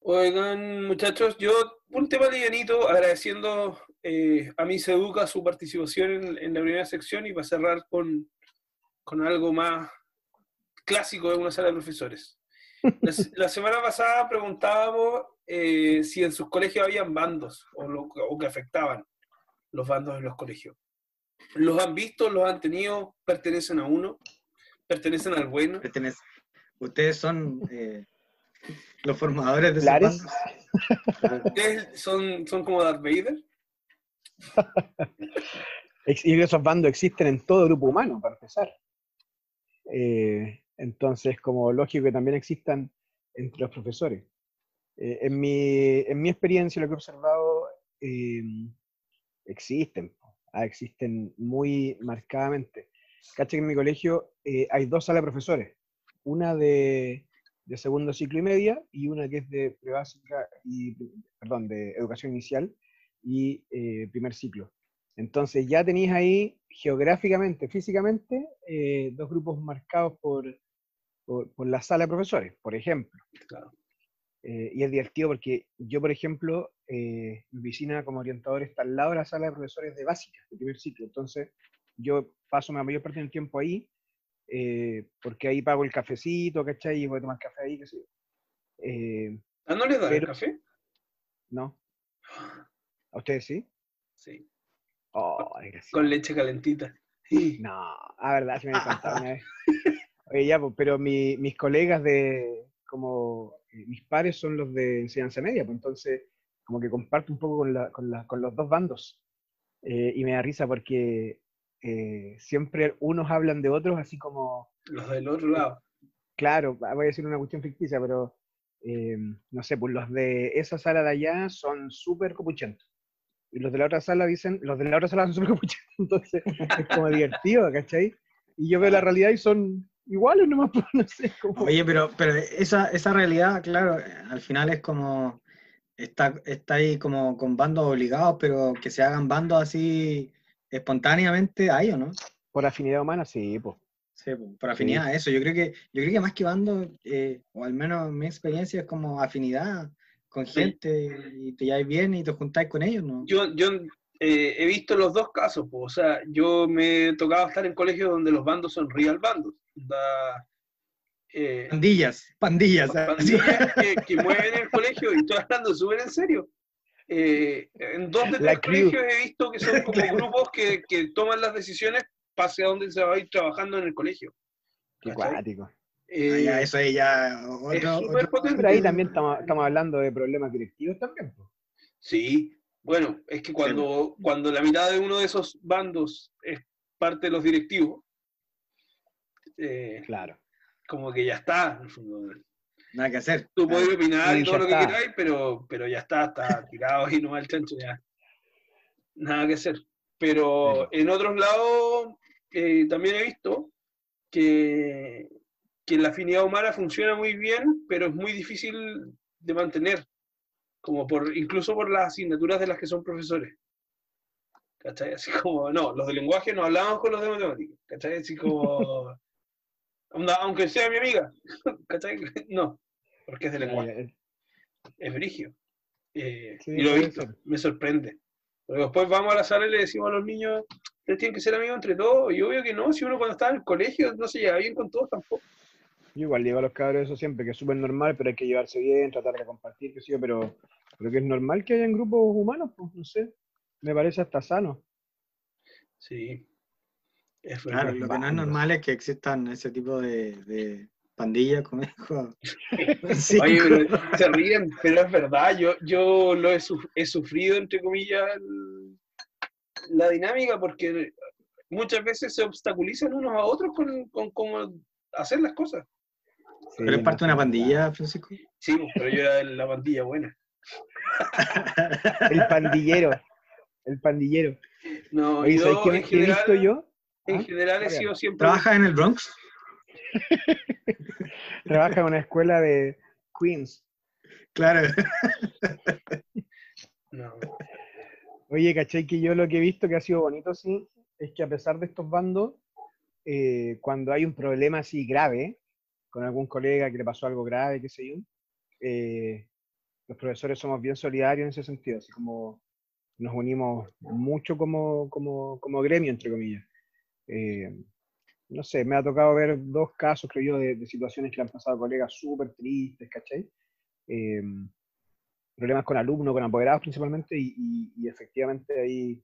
Oigan, muchachos, yo un tema livianito, agradeciendo eh, a mí se su participación en, la primera sección y para cerrar con, con algo más clásico de una sala de profesores. La, semana pasada preguntábamos eh, si en sus colegios habían bandos o, lo, o que afectaban los bandos en los colegios. ¿Los han visto? ¿Los han tenido? ¿Pertenecen a uno? ¿Pertenecen al bueno? Ustedes son eh, los formadores de bandos. ¿Ustedes son, son como Darth Vader? y esos bandos existen en todo grupo humano, para empezar. Eh, entonces, como lógico que también existan entre los profesores. Eh, en, mi, en, mi, experiencia, lo que he observado, em, existen, ah, existen muy marcadamente. Cacha que en mi colegio eh, hay dos salas de profesores, una de, de, segundo ciclo y media y una que es de básica y, perdón, de educación inicial y eh, primer ciclo. Entonces ya tenéis ahí geográficamente, físicamente, dos grupos marcados por, por, la sala de profesores, por ejemplo. Eh, y es divertido porque yo, por ejemplo, eh, mi oficina como orientador está al lado de la sala de profesores de básica, de primer ciclo. Entonces, yo paso la mayor parte del tiempo ahí, eh, porque ahí pago el cafecito, ¿cachai? Y voy a tomar café ahí, qué sé yo. ¿Ah, no le dan el café? No. ¿A ustedes sí? Sí. Oh, con leche calentita. No, a verdad, sí me encantaba una vez. ya, pues, pero mis colegas de, como eh, mis pares son los de enseñanza media, pues entonces como que comparto un poco con, con, los dos bandos. Eh, y me da risa porque eh, siempre unos hablan de otros así como... Los del otro lado. Claro, voy a decir una cuestión ficticia, pero no sé, pues los de esa sala de allá son súper copuchentos. Y los de la otra sala dicen, los de la otra sala son súper copuchentos. Entonces es como divertido, ¿cachai? Y yo veo la realidad y son iguales nomás, pues, no sé. Oye, pero, pero esa, esa realidad, claro, al final es como, está, está ahí como con bandos obligados, pero que se hagan bandos así espontáneamente, ¿hay o no? Por afinidad humana, sí, pues. Sí, por afinidad, eso. Yo creo que, yo creo que más que bandos, eh, o al menos mi experiencia es como afinidad con gente y te lleváis bien y te juntáis con ellos, ¿no? Yo, yo eh, he visto los dos casos, pues, o sea, yo me he tocado estar en colegios donde los bandos son real bandos. Eh, pandillas, pandillas. Pandillas que, mueven el colegio y estoy hablando súper en serio. Eh, en dos de tres colegios he visto que son como grupos que, que, toman las decisiones pase a donde se va a ir trabajando en el colegio. Qué cuático. Eh, ah, eso ahí ya. Pero ahí también estamos, estamos, hablando de problemas directivos también. Sí, bueno, es que cuando, cuando la mitad de uno de esos bandos es parte de los directivos, eh, claro. como que ya está. Nada que hacer. Tú puedes opinar y todo lo que queráis, pero, pero ya está, está tirado y no va el chancho ya. Nada que hacer. Pero en otros lados eh, también he visto que, que la afinidad humana funciona muy bien, pero es muy difícil de mantener, como por, incluso por las asignaturas de las que son profesores. ¿Cachai? Así como, no, los de lenguaje no hablamos con los de matemáticas, ¿cachai? Así como, aunque sea mi amiga, ¿cachai? No, porque es de lenguaje. Es brigio. Eh, y lo he visto, me sorprende. Porque después vamos a la sala y le decimos a los niños, ustedes tienen que ser amigos entre todos. Y obvio que no, si uno cuando está en el colegio no se lleva bien con todos tampoco. Yo igual digo a los cabros eso siempre, que es súper normal, pero hay que llevarse bien, tratar de compartir, que sí, pero creo que es normal que haya grupos humanos, pues no sé, me parece hasta sano. Sí, claro, lo que no es normal es que existan ese tipo de, pandillas, como dijo. Oye, pero se ríen, pero es verdad, yo, yo lo he, sufrido, entre comillas, la dinámica, porque muchas veces se obstaculizan unos a otros con, con cómo hacer las cosas. ¿Pero es parte de una pandilla, Francisco? Sí, pero yo era la pandilla buena. el pandillero. El pandillero. No, y yo, ¿qué, he visto yo? En ah, general he sido siempre. ¿Trabajas en el Bronx? Trabaja en una escuela de Queens. Claro. Oye, caché que yo lo que he visto que ha sido bonito, sí, es que a pesar de estos bandos, eh, cuando hay un problema así grave, con algún colega que le pasó algo grave, qué sé yo, eh, los profesores somos bien solidarios en ese sentido, así como nos unimos mucho como, como, como gremio, entre comillas. Eh, no sé, me ha tocado ver dos casos, creo yo, de, situaciones que han pasado a colegas súper tristes, ¿cachai? Eh, problemas con alumnos, con apoderados principalmente, y, efectivamente ahí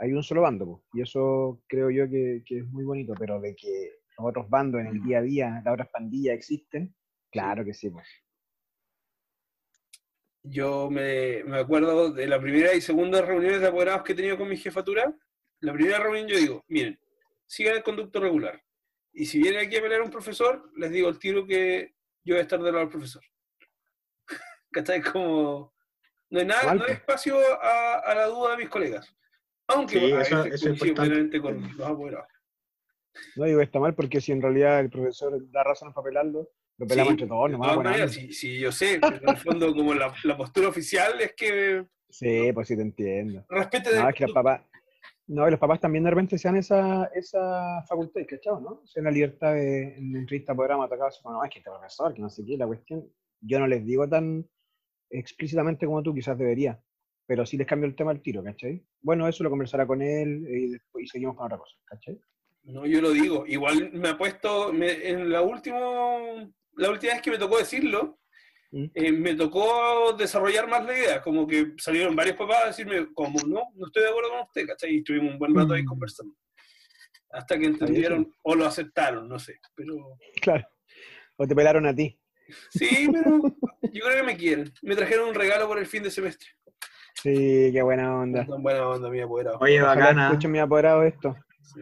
hay un solo bando, y eso creo yo que, es muy bonito, pero de que los otros bandos en el día a día, las otras pandillas existen, claro que sí. Pues yo me, me, acuerdo de la primera y segunda reuniones de apoderados que he tenido con mi jefatura. La primera reunión yo digo, miren, sigan el conducto regular. Y si viene aquí a pelear un profesor, les digo el tiro que yo voy a estar del lado del profesor. ¿Cachai? Como... No hay nada, no hay espacio a, la duda de mis colegas. Aunque sí, eso, es con los apoderados. No digo está mal porque si en realidad el profesor da razón a papelarlo, lo pelamos entre todos, nomás. Sí, sí, yo sé, en el fondo como la, la, postura oficial es que... Sí, pues sí te entiendo. Respete no, de... es que los papás... No, y los papás también de repente sean esa, esa facultad, ¿cachado? ¿no? Se la libertad de, en entrevista programa atacar, no, es que este profesor, que no sé qué, la cuestión... Yo no les digo tan explícitamente como tú quizás debería, pero sí les cambio el tema al tiro, ¿cachai? Bueno, eso lo conversará con él y después y seguimos con otra cosa, ¿cachai? No, yo lo digo. Igual me ha puesto, en la última la última vez que me tocó decirlo. Eh, me tocó desarrollar más la idea, como que salieron varios papás a decirme, como no, no estoy de acuerdo con usted, ¿cachai? Y estuvimos un buen rato ahí mm. conversando. Hasta que entendieron o lo aceptaron, no sé, pero... Claro, o te pelaron a ti. Sí, pero yo creo que me quieren. Me trajeron un regalo por el fin de semestre. Sí, qué buena onda. buena onda, mi apoderado. Oye, bacana. Escucho mi apoderado esto. Sí.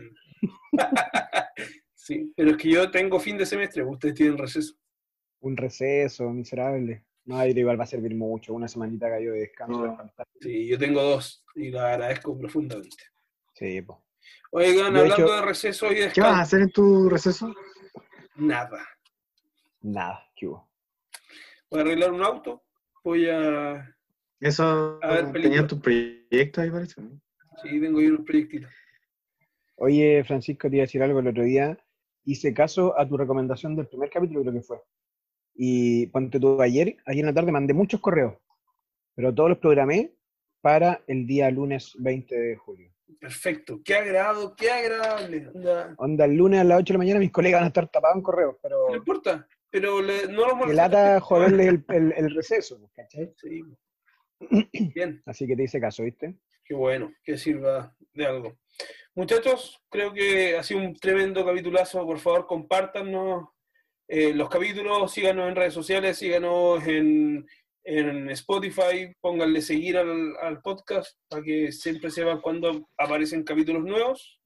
sí, pero es que yo tengo fin de semestre, ustedes tienen receso un receso miserable. No, igual va a servir mucho, una semanita cayó de descanso. sí, yo tengo dos y lo agradezco profundamente. Sí, pues. Oigan, hablando de receso y descanso. ¿Qué vas a hacer en tu receso? Nada. Nada, ¿qué hubo? Voy a arreglar un auto, voy a... Eso a tenía tu proyecto ahí parece. Sí, tengo yo unos proyectitos. Oye, Francisco, te iba a decir algo el otro día. Hice caso a tu recomendación del primer capítulo, creo que fue. Y ponte tú ayer, ayer en la tarde mandé muchos correos, pero todos los programé para el día lunes 20 de julio. Perfecto, qué agrado, qué agradable. Onda, el lunes a las 8 de la mañana mis colegas van a estar tapados en correos, pero... No importa, pero no los Que lata joderles el, el, el, receso, ¿cachai? Sí. Bien. Así que te hice caso, ¿viste? Qué bueno, que sirva de algo. Muchachos, creo que ha sido un tremendo capitulazo. Por favor, compártanos eh, los capítulos, síganos en redes sociales, síganos en, en Spotify, pónganle seguir al, al, podcast para que siempre sepan cuando aparecen capítulos nuevos.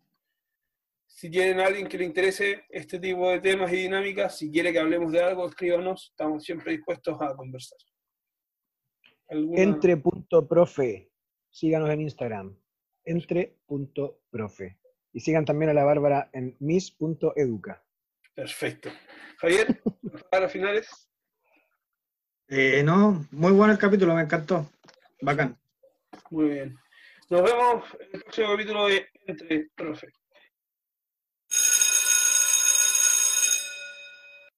Si tienen alguien que le interese este tipo de temas y dinámicas, si quiere que hablemos de algo, escríbanos, estamos siempre dispuestos a conversar. Entre.profe, síganos en Instagram, entre.profe. Y sigan también a la Bárbara en miss.educa. Perfecto. Javier, para finales. Eh, no, muy bueno el capítulo, me encantó. Bacán. Muy bien. Nos vemos en el próximo capítulo de Entre Profe.